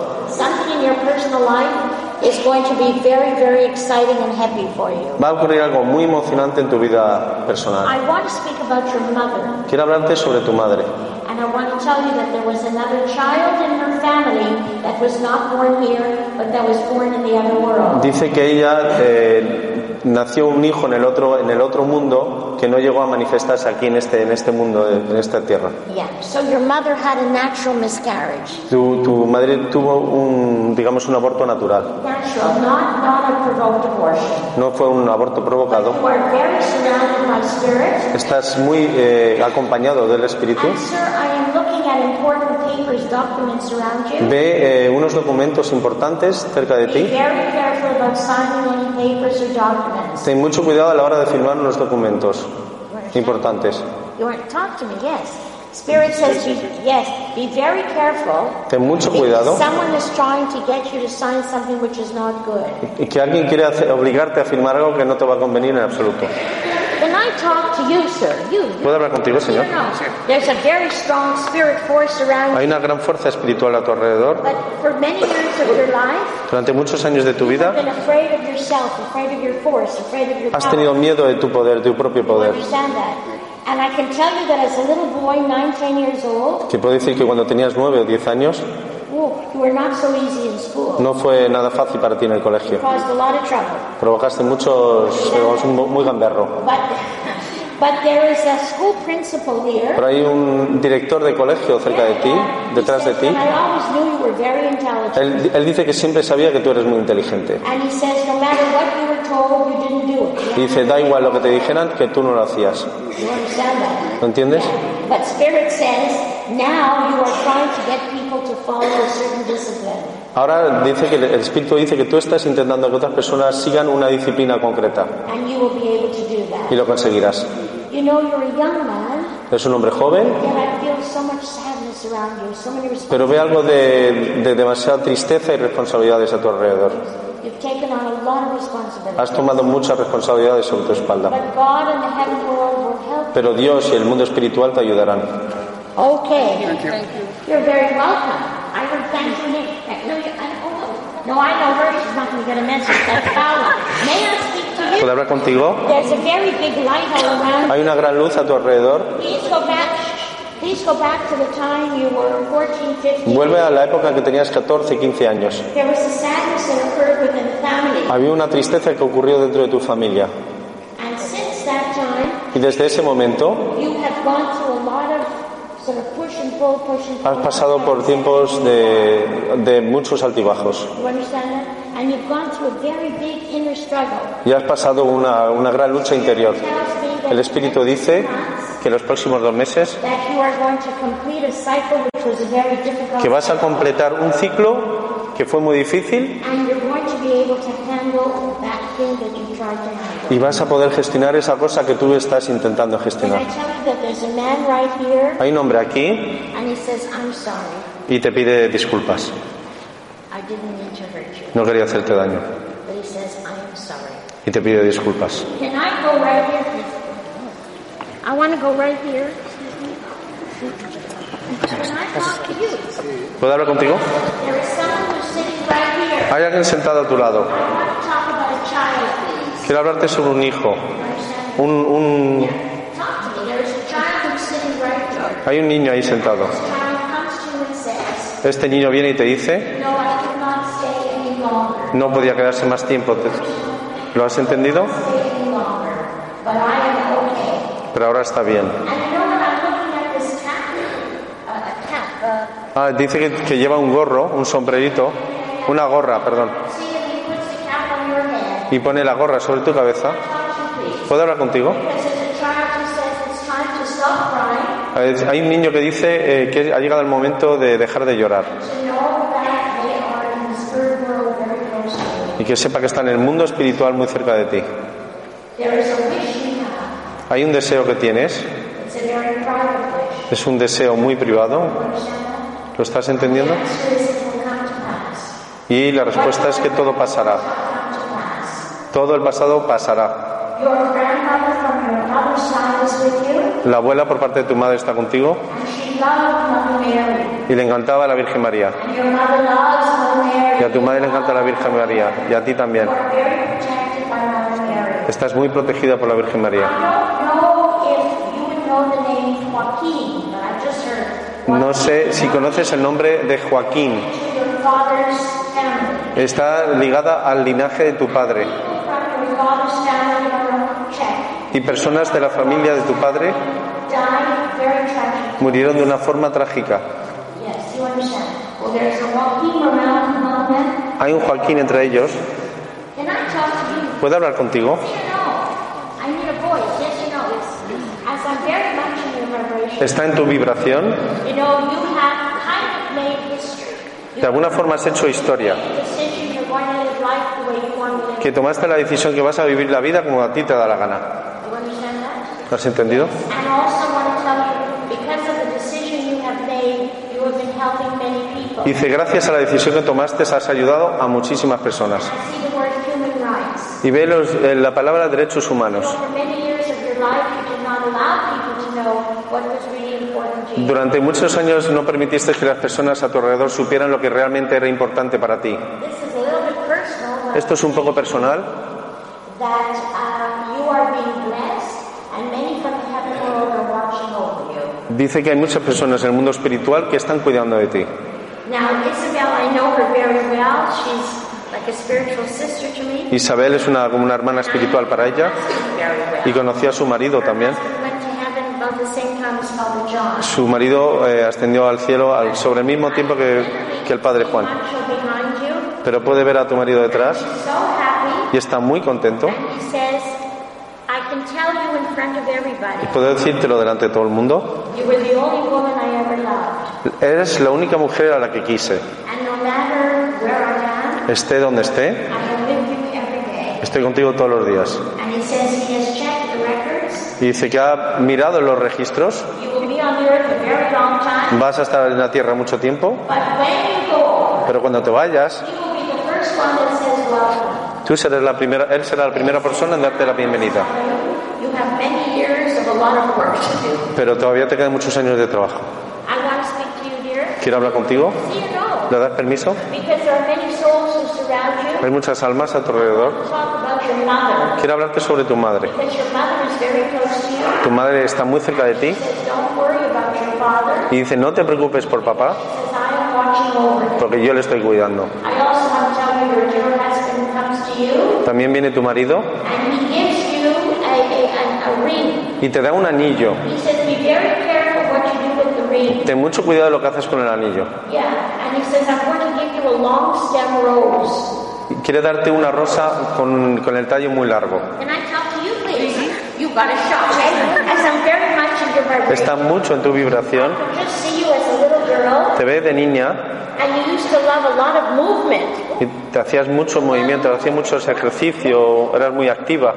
Va a ocurrir algo muy emocionante en tu vida personal. I want to speak about your mother, Quiero hablarte sobre tu madre. and I want to tell you that there was another child in her family that was not born here, but that was born in the other world. Dice que ella eh, nació un hijo en el otro en el otro mundo que no llegó a manifestarse aquí en este en este mundo en esta tierra. Yeah. So your mother had a natural miscarriage. Tu, tu madre tuvo un digamos un aborto natural. Natural, not not a provoked abortion. No fue un aborto provocado. You are very surrounded by spirit. Estás muy eh, acompañado del Espíritu. And sir, I am looking at important papers, documents around you. Ve eh, unos documentos importantes cerca de Be ti. very careful about signing any papers or documents. Ten mucho cuidado a la hora de firmar unos documentos importantes. You want to talk to me? Yes. Spirit says, be, yes, be very careful. Ten mucho If cuidado. Someone is trying to get you to sign something which is not good. Y que alguien quiere hacer- obligarte a firmar algo que no te va a convenir en absoluto. Can I talk to you, sir? You. you ¿Puedo hablar contigo, señor? There's a very strong spirit force around Hay you. una gran fuerza espiritual a tu alrededor. But for many years of your life, Durante muchos años de tu vida been afraid of yourself, afraid of your force, afraid of your has tenido miedo de tu poder, de tu propio You poder. understand that? And I can tell you that as a little boy, nine, ten years old, Que puedo decir que cuando tenías nueve o diez años you were not so easy in school. no fue nada fácil para ti en el colegio. Provocaste muchos, muy gamberro. But, there is a school principal here. Pero hay un director de colegio cerca de ti, detrás de ti. "And I always knew you were very intelligent. Él, él dice que siempre sabía que tú eres muy inteligente. And he says, no matter what you were told, you didn't do it. Y dice, da igual lo que te dijeran, que tú no lo hacías. ¿Lo entiendes? But Spirit says, now you are trying to get people to follow a certain discipline. Ahora dice que el Espíritu dice que tú estás intentando que otras personas sigan una disciplina concreta And you will be able to do y that. lo conseguirás. You know, you're a young man, Es un hombre joven, yet I feel so much sadness around you, so many pero ve responsibilities. algo de, de demasiada tristeza y responsabilidades a tu alrededor. You've taken on a lot of responsibility. Has tomado muchas responsabilidades sobre tu espalda. But God and the heaven world will help. Pero Dios y el mundo espiritual te ayudarán. ¿Puedo hablar contigo? Hay una gran luz a tu alrededor. Please go back. Please go back to the time you were 14, 15. Vuelve a la época en que tenías 14, 15 años. Había una tristeza que ocurrió dentro de tu familia. Y desde ese momento has pasado por tiempos de, de muchos altibajos. And you've gone through a very big inner struggle. Y has pasado una, una gran lucha interior. El Espíritu dice que los próximos dos meses que vas a completar un ciclo que fue muy difícil y vas a poder gestionar esa cosa que tú estás intentando gestionar. Hay un hombre aquí y te pide disculpas. No quería hacerte daño But he says, I am sorry. y te pide disculpas. Can I go right here? I want to go right here. Can I talk to you? ¿Puedo hablar contigo? There is someone who's sitting right here. Hay alguien sentado a tu lado. I want to talk about a child, please. Quiero hablarte sobre un hijo. Un, un- Talk to me. There is a child who's sitting right here. Hay un niño ahí sentado. Este niño viene y te dice, No, I cannot stay any longer. No podía quedarse más tiempo. ¿Te- ¿Lo has entendido? Pero ahora está bien. Ah, dice que, lleva un gorro, un sombrerito, una gorra, perdón. Y pone la gorra sobre tu cabeza. ¿Puedo hablar contigo? Hay un niño que dice eh, que ha llegado el momento de dejar de llorar to know that they are in the spirit world very close to you. y que sepa que está en el mundo espiritual muy cerca de ti. Hay un deseo que tienes, es un deseo muy privado? ¿lo estás entendiendo? Y la respuesta es que todo pasará, todo el pasado pasará. La abuela por parte de tu madre está contigo y le encantaba la Virgen María. Y a tu madre le encanta la Virgen María y a ti también. Estás muy protegida por la Virgen María. I don't know if you would know the name Joaquin, but I just heard No sé si conoces el nombre de Joaquín. Está ligada al linaje de tu padre. Y personas de la familia de tu padre. Murieron de una forma trágica. Hay un Joaquín entre ellos. ¿Puede hablar contigo? ¿Está en tu vibración? De alguna forma has hecho historia. Que tomaste la decisión que vas a vivir la vida como a ti te da la gana. ¿Lo has entendido? And also want to tell you, because of the decision you have made, you have been helping many people. Dice, gracias a la decisión que tomaste has ayudado a muchísimas personas. Y ve los- eh, la palabra derechos humanos. Durante muchos años no permitiste que las personas a tu alrededor supieran lo que realmente era importante para ti. Esto es un poco personal. uh. Dice que hay muchas personas en el mundo espiritual que están cuidando de ti. Now, Isabel, I know her very well. She's like a spiritual sister to me. Isabel es una, una hermana espiritual para ella y conoció a su marido también. Su marido eh, ascendió al cielo al- sobre el mismo tiempo que, que el padre Juan. Pero puede ver a tu marido detrás y está muy contento. Everybody, Puedo decírtelo delante de todo el mundo. Eres la única mujer a la que quise. Esté donde esté, estoy contigo todos los días. Y dice que ha mirado los registros. Vas a estar en la tierra mucho tiempo, pero cuando te vayas, tú serás la primera, él será la primera persona en darte la bienvenida. Pero todavía te quedan muchos años de trabajo. I want to speak to you, dear. ¿Quiero hablar contigo? ¿Le das permiso? Hay muchas almas a tu alrededor. Quiero hablarte sobre tu madre. Tu madre está muy cerca de ti y dice, no te preocupes por papá, porque yo le estoy cuidando. También viene tu marido and he gives you a, a, a, a ring. y te da un anillo. He says, be very careful what you do with the ring. Ten mucho cuidado de lo que haces con el anillo. Quiere darte una rosa con, con el tallo muy largo. Está mucho en tu vibración. Te ve de niña y te hacías mucho movimiento, hacías mucho ejercicio, eras muy activa.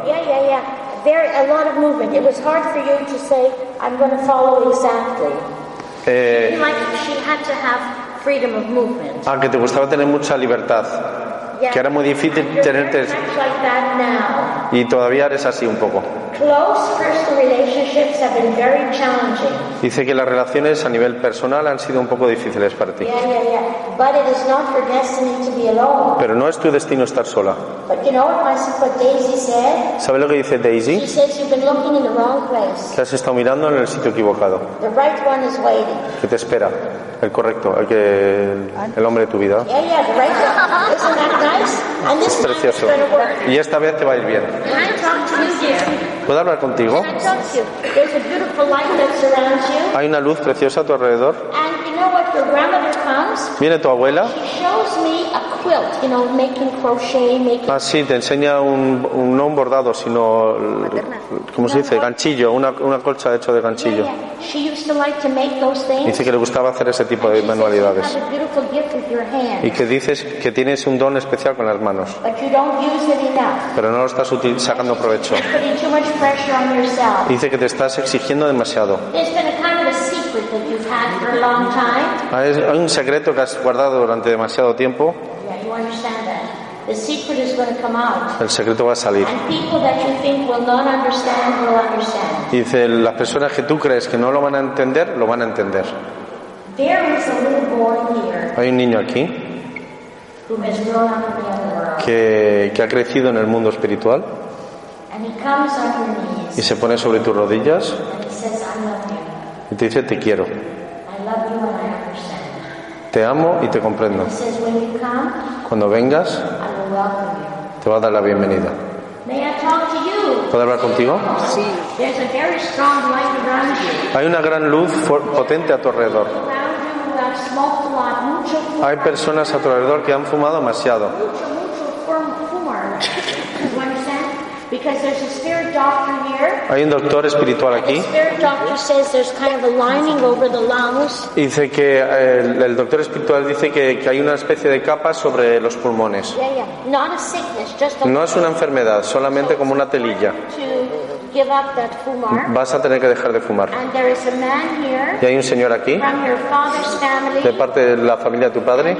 Very a lot of movement. It was hard for you to say, "I'm going to follow exactly." Eh, ah, que te gustaba tener mucha libertad. Que era muy difícil tenerte y todavía eres así un poco. Close personal relationships have been very challenging. Dice que las relaciones a nivel personal han sido un poco difíciles para ti. Pero no es tu destino estar sola. ¿Sabes lo que dice Daisy? Que has estado mirando en el sitio equivocado. Que te espera. El correcto, el, que, el hombre de tu vida. It's Precioso. Y esta vez te va a ir bien. ¿Puedo hablar contigo? Hay una luz preciosa a tu alrededor. Comes. Viene tu abuela She shows me a quilt, you know, making crochet, making. Ah, sí, te enseña un, un- no un bordado, sino, el- ¿cómo se dice? Ganchillo, una, una colcha hecho de ganchillo. yeah. She used to like to make those things. Dice que le gustaba hacer ese tipo de She says you manualidades. have a beautiful gift with your hands, Y que dices que tienes un don especial con las manos, but you don't use it enough. pero no lo estás util- sacando provecho. Putting too much pressure on yourself. Dice que te estás exigiendo demasiado. There's been a Hay un secreto que has guardado durante demasiado tiempo, Yeah, you understand that. The secret is going to come out. el secreto va a salir. And people that you think will not understand will understand. Y dice, las personas que tú crees que no lo van a entender, lo van a entender. There is a little boy here Hay un niño aquí who has grown up in the underworld. que, que ha crecido en el mundo espiritual And he comes on your y se pone sobre tus rodillas y te dice, te quiero, te amo y te comprendo. Cuando vengas, te va a dar la bienvenida. ¿Puedo hablar contigo? You. Hay una gran luz potente a tu alrededor. Hay personas a tu alrededor que han fumado demasiado. Hay un doctor espiritual aquí. spirit doctor says there's kind of a lining over the lungs. Dice que eh, el, el doctor espiritual dice que, que hay una especie de capa sobre los pulmones. No es una enfermedad, solamente como una telilla. Vas a tener que dejar de fumar. Y hay un señor aquí, de parte de la familia de tu padre,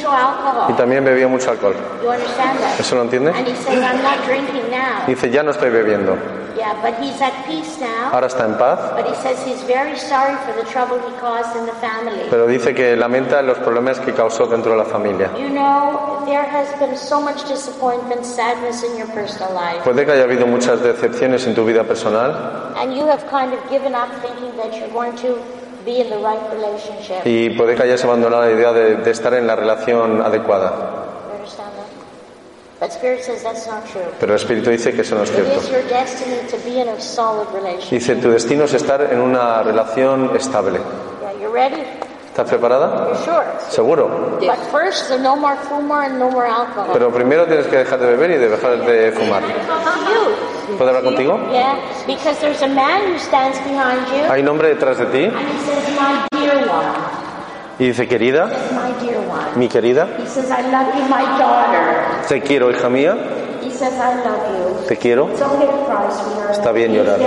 Mucho alcohol. y también bebía mucho alcohol. You understand that? ¿Eso lo entiende? And he says, I'm not drinking now. Dice, ya no estoy bebiendo. Yeah, but he's at peace now. Ahora está en paz, But he says he's very sorry for the trouble he caused in the family. pero dice que lamenta los problemas que causó dentro de la familia. You know, there has been so much disappointment, sadness in your personal life. Puede que haya habido muchas decepciones en tu vida personal And you have kind of given up thinking that you're going to be in the right relationship. y puede que hayas abandonado la idea de, de estar en la relación adecuada. You understand that? But Spirit says that's not true. Pero el Espíritu dice que eso no es It cierto. is your destiny to be in a solid relationship. Dice, tu destino es estar en una relación estable. Yeah, you ready? ¿Estás preparada? Seguro. Pero primero tienes que dejar de beber y de dejar de fumar. ¿Puedo hablar contigo? Hay un hombre detrás de ti y dice, querida, My dear one. mi querida, He says, I love you, my daughter. te quiero, hija mía, He says, I love you. te quiero. Está bien llorar.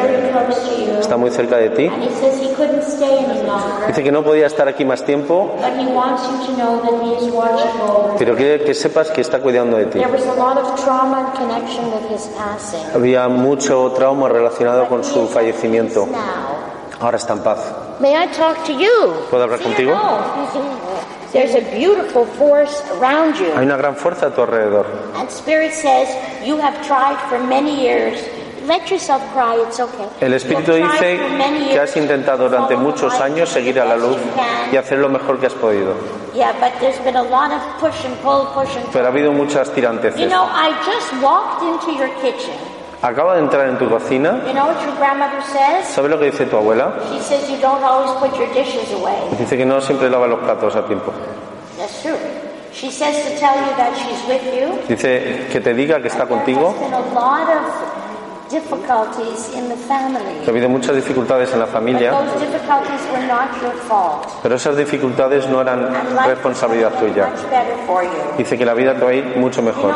está muy cerca de ti. And he says he couldn't stay any longer, Dice que no podía estar aquí más tiempo, but he wants you to know that he is watching over you. pero quiere que sepas que está cuidando de ti. There was a lot of trauma in connection with his passing. Había mucho trauma relacionado con su fallecimiento. Ahora está en paz. May I talk to you? ¿Puedo hablar contigo? There's a beautiful force around you. Hay una gran fuerza a tu alrededor. And Spirit says, you have tried for many years. Let yourself cry, it's okay. El Espíritu You dice que has intentado durante muchos años seguir a la luz you y hacer lo mejor que has podido. Yeah, but there's been a lot of push and pull, push and pull. Pero ha habido muchas You tiranteces. know, I just walked into your kitchen. Acaba de entrar en tu cocina. You know? ¿Sabes lo que dice tu abuela? Dice que no siempre lava los platos a tiempo. That's true. She says to tell you that she's with you. Dice que te diga que está contigo. Que ha habido muchas dificultades en la familia, pero esas dificultades no eran responsabilidad tuya. Dice que la vida te va a ir mucho mejor.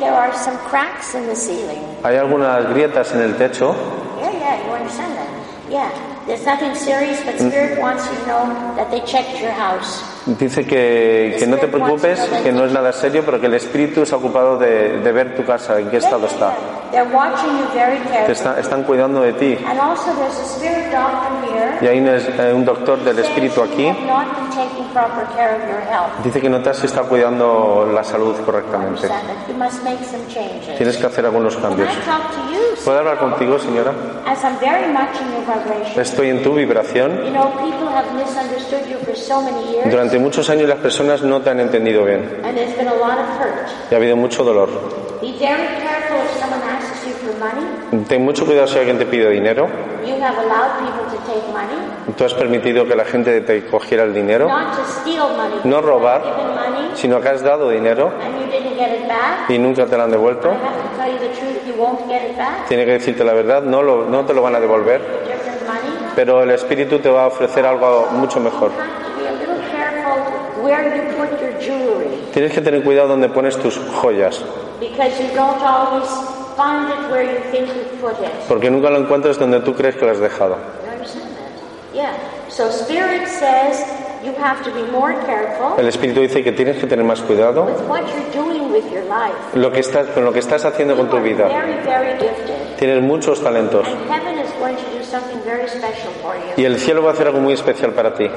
Know, in the ceiling there are some cracks in the ceiling. Hay algunas grietas en el techo. Yeah, yeah, you understand that. Yeah, there's nothing serious, but mm-hmm. Spirit wants you to know that they checked your house. Dice que, que no te preocupes, que no es nada serio, pero que el espíritu se ha ocupado de, de ver tu casa, en qué estado está. They're watching you very Te carefully. está- están cuidando de ti. Y hay un, eh, un doctor del espíritu aquí. Dice que no te has estado cuidando la salud correctamente. Tienes que hacer algunos cambios. ¿Puedo hablar contigo, señora? Estoy en tu vibración. You Durante muchos años las personas no te han entendido bien. Y ha habido mucho dolor. Ten mucho cuidado si alguien te pide dinero. Tú has permitido que la gente te cogiera el dinero, no robar, sino que has dado dinero. Y nunca te lo han devuelto. Tiene que decirte la verdad, no, lo- no te lo van a devolver, pero el Espíritu te va a ofrecer algo mucho mejor. You have to be a little careful where you put your jewelry Tienes que tener cuidado donde pones tus joyas, because you don't always find it where you think you put it. porque nunca lo encuentras donde tú crees que lo has dejado. El Espíritu dice que tienes que tener más cuidado with what you're doing with your life. lo que estás, con lo que estás haciendo con tu vida. very, very gifted. Tienes muchos talentos And heaven is going to do something very special for you. y el cielo va a hacer algo muy especial para ti.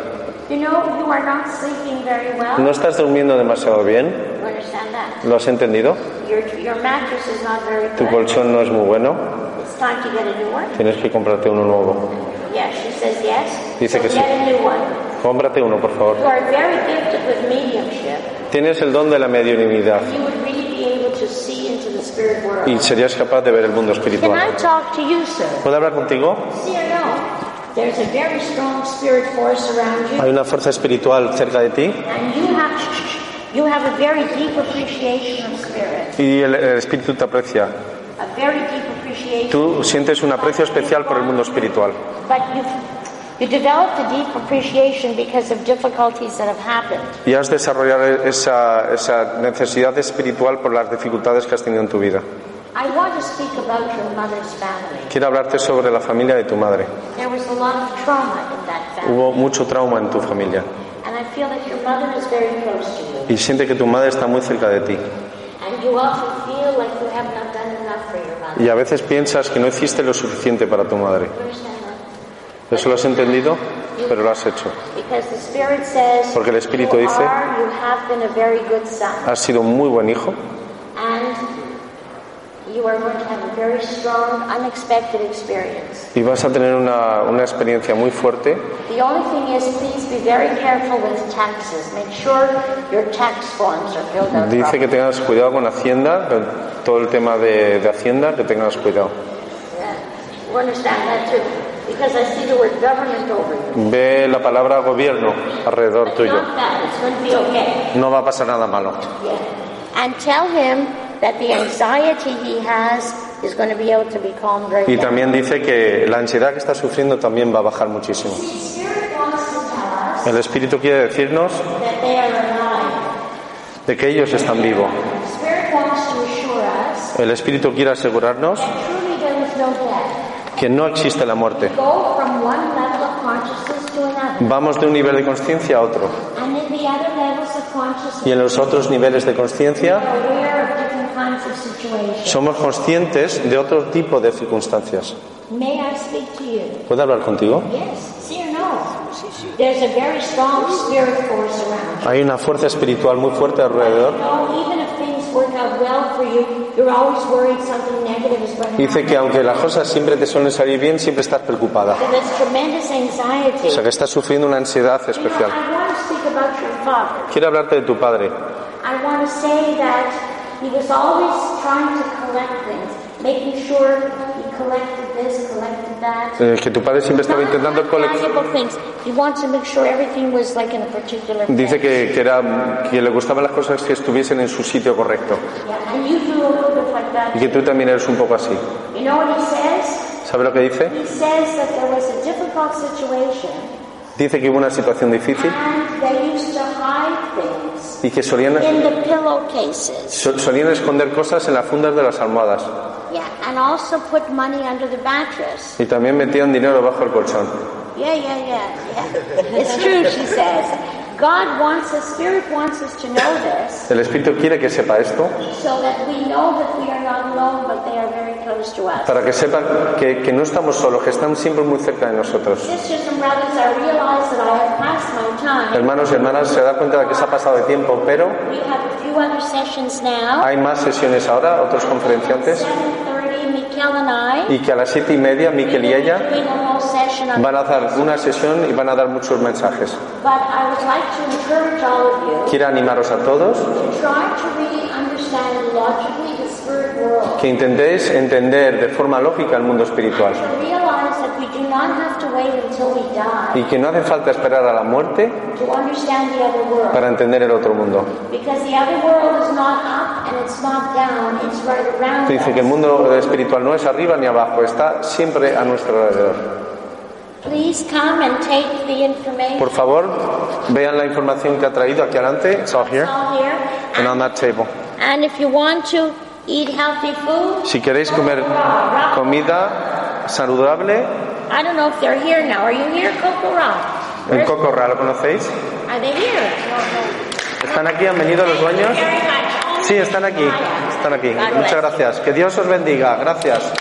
You know, you are not sleeping very well. No estás durmiendo demasiado bien, You understand that? ¿lo has entendido? Your, your mattress is not very Tu colchón no es muy bueno, It's time to get a new one. tienes que comprarte uno nuevo. Yeah, she says yes. Dice que sí. get a new one. Cómprate uno, por favor. You are very gifted with mediumship. Tienes el don de la mediunidad You would really be able to see into the spirit world. y serías capaz de ver el mundo Can espiritual. I talk to you, sir? ¿Puedo hablar contigo? See or no? There's a very strong spirit force around you, Hay una fuerza espiritual cerca de ti and you have you have a very deep appreciation of spirit. y el, el espíritu te aprecia. A very deep. Tú sientes un aprecio especial por el mundo espiritual. But you've you developed a deep appreciation because of difficulties that have happened. Y has desarrollado esa, esa necesidad espiritual por las dificultades que has tenido en tu vida. I want to speak about your mother's family. Quiero hablarte sobre la familia de tu madre. There was a lot of trauma in that family, Hubo mucho trauma en tu familia and I feel that your mother is very close to you. y siente que tu madre está muy cerca de ti. Y a veces piensas que no hiciste lo suficiente para tu madre. Eso lo has entendido, pero lo has hecho. Porque el Espíritu dice- Has sido un muy buen hijo you are going to have a very strong, unexpected experience. y vas a tener una, una experiencia muy fuerte. The only thing is, please be very careful with taxes. Make sure your tax forms are filled out Dice que tengas cuidado con Hacienda, todo el tema de, de Hacienda, que tengas cuidado. Yeah. You understand that too? Because I see the word government over you. Ve la palabra gobierno alrededor tuyo. not bad. It's going to be okay. No va a pasar nada malo. Yeah. And tell him that the anxiety he has is going to be able to be calmed right Y también dice que la ansiedad que está sufriendo también va a bajar muchísimo. El Espíritu quiere decirnos de que ellos están vivos. El Espíritu quiere asegurarnos que no existe la muerte. Vamos de un nivel de conciencia a otro. Y en los otros niveles de conciencia we're aware of different kinds of situations. Somos conscientes de otro tipo de circunstancias. May I speak to you? ¿Puedo hablar contigo? Yes, see or no? There's a very strong spirit force around you. Hay una fuerza espiritual muy fuerte alrededor. To Dice que aunque las cosas siempre te suelen salir bien, siempre estás preocupada. O sea que estás sufriendo una ansiedad especial. Quiero hablarte de tu padre. He was always trying to collect things, making sure he collected this, collected that. Eh, que tu padre siempre estaba intentando coleccionar. valuable things. He wants to make sure everything was like in a particular Dice que, que, era, que le gustaban las cosas que estuviesen en su sitio correcto. Yeah, and you do a little bit like that. Y que tú también eres un poco así. You know what he says? ¿Sabe lo que dice? He says that there was a difficult situation Dice que hubo una situación difícil y que solían, solían esconder cosas en las fundas de las almohadas. Y también metían dinero bajo el colchón. Yeah, yeah, yeah, yeah. It's true, she says. God wants us, Spirit wants us to know this El Espíritu quiere que sepa esto so that we know that we are not alone, but they are very close to us. para que sepan que, que no estamos solos, que están siempre muy cerca de nosotros. Sisters and brothers, I realize that I have passed my time. Hermanos y hermanas, se da cuenta de que se ha pasado de tiempo, pero We have a few other sessions now. hay más sesiones ahora, otros conferenciantes, 7.30, Mikkel and I y que a las siete y media Miquel y ella van a dar una sesión y van a dar muchos mensajes. But I would like to encourage all of you Quiero animaros a todos to try to really understand logically the spirit world. que intentéis entender de forma lógica el mundo espiritual y que no hace falta esperar a la muerte to understand the other world. para entender el otro mundo. Dice que el mundo espiritual no es arriba ni abajo, está siempre a nuestro alrededor. Please come and take the information. Por favor, vean la información que ha traído aquí adelante. It's all here It's all here. and on that table. And if you want to eat healthy food, Si queréis comer comida saludable, I don't know if they're here now. Are you here, Coco Rock? el cocorra, ¿lo conocéis? Are they here? No, no. ¿Están aquí? ¿Han venido los dueños? Sí, están aquí. Están aquí. Muchas gracias. Que Dios os bendiga. Gracias.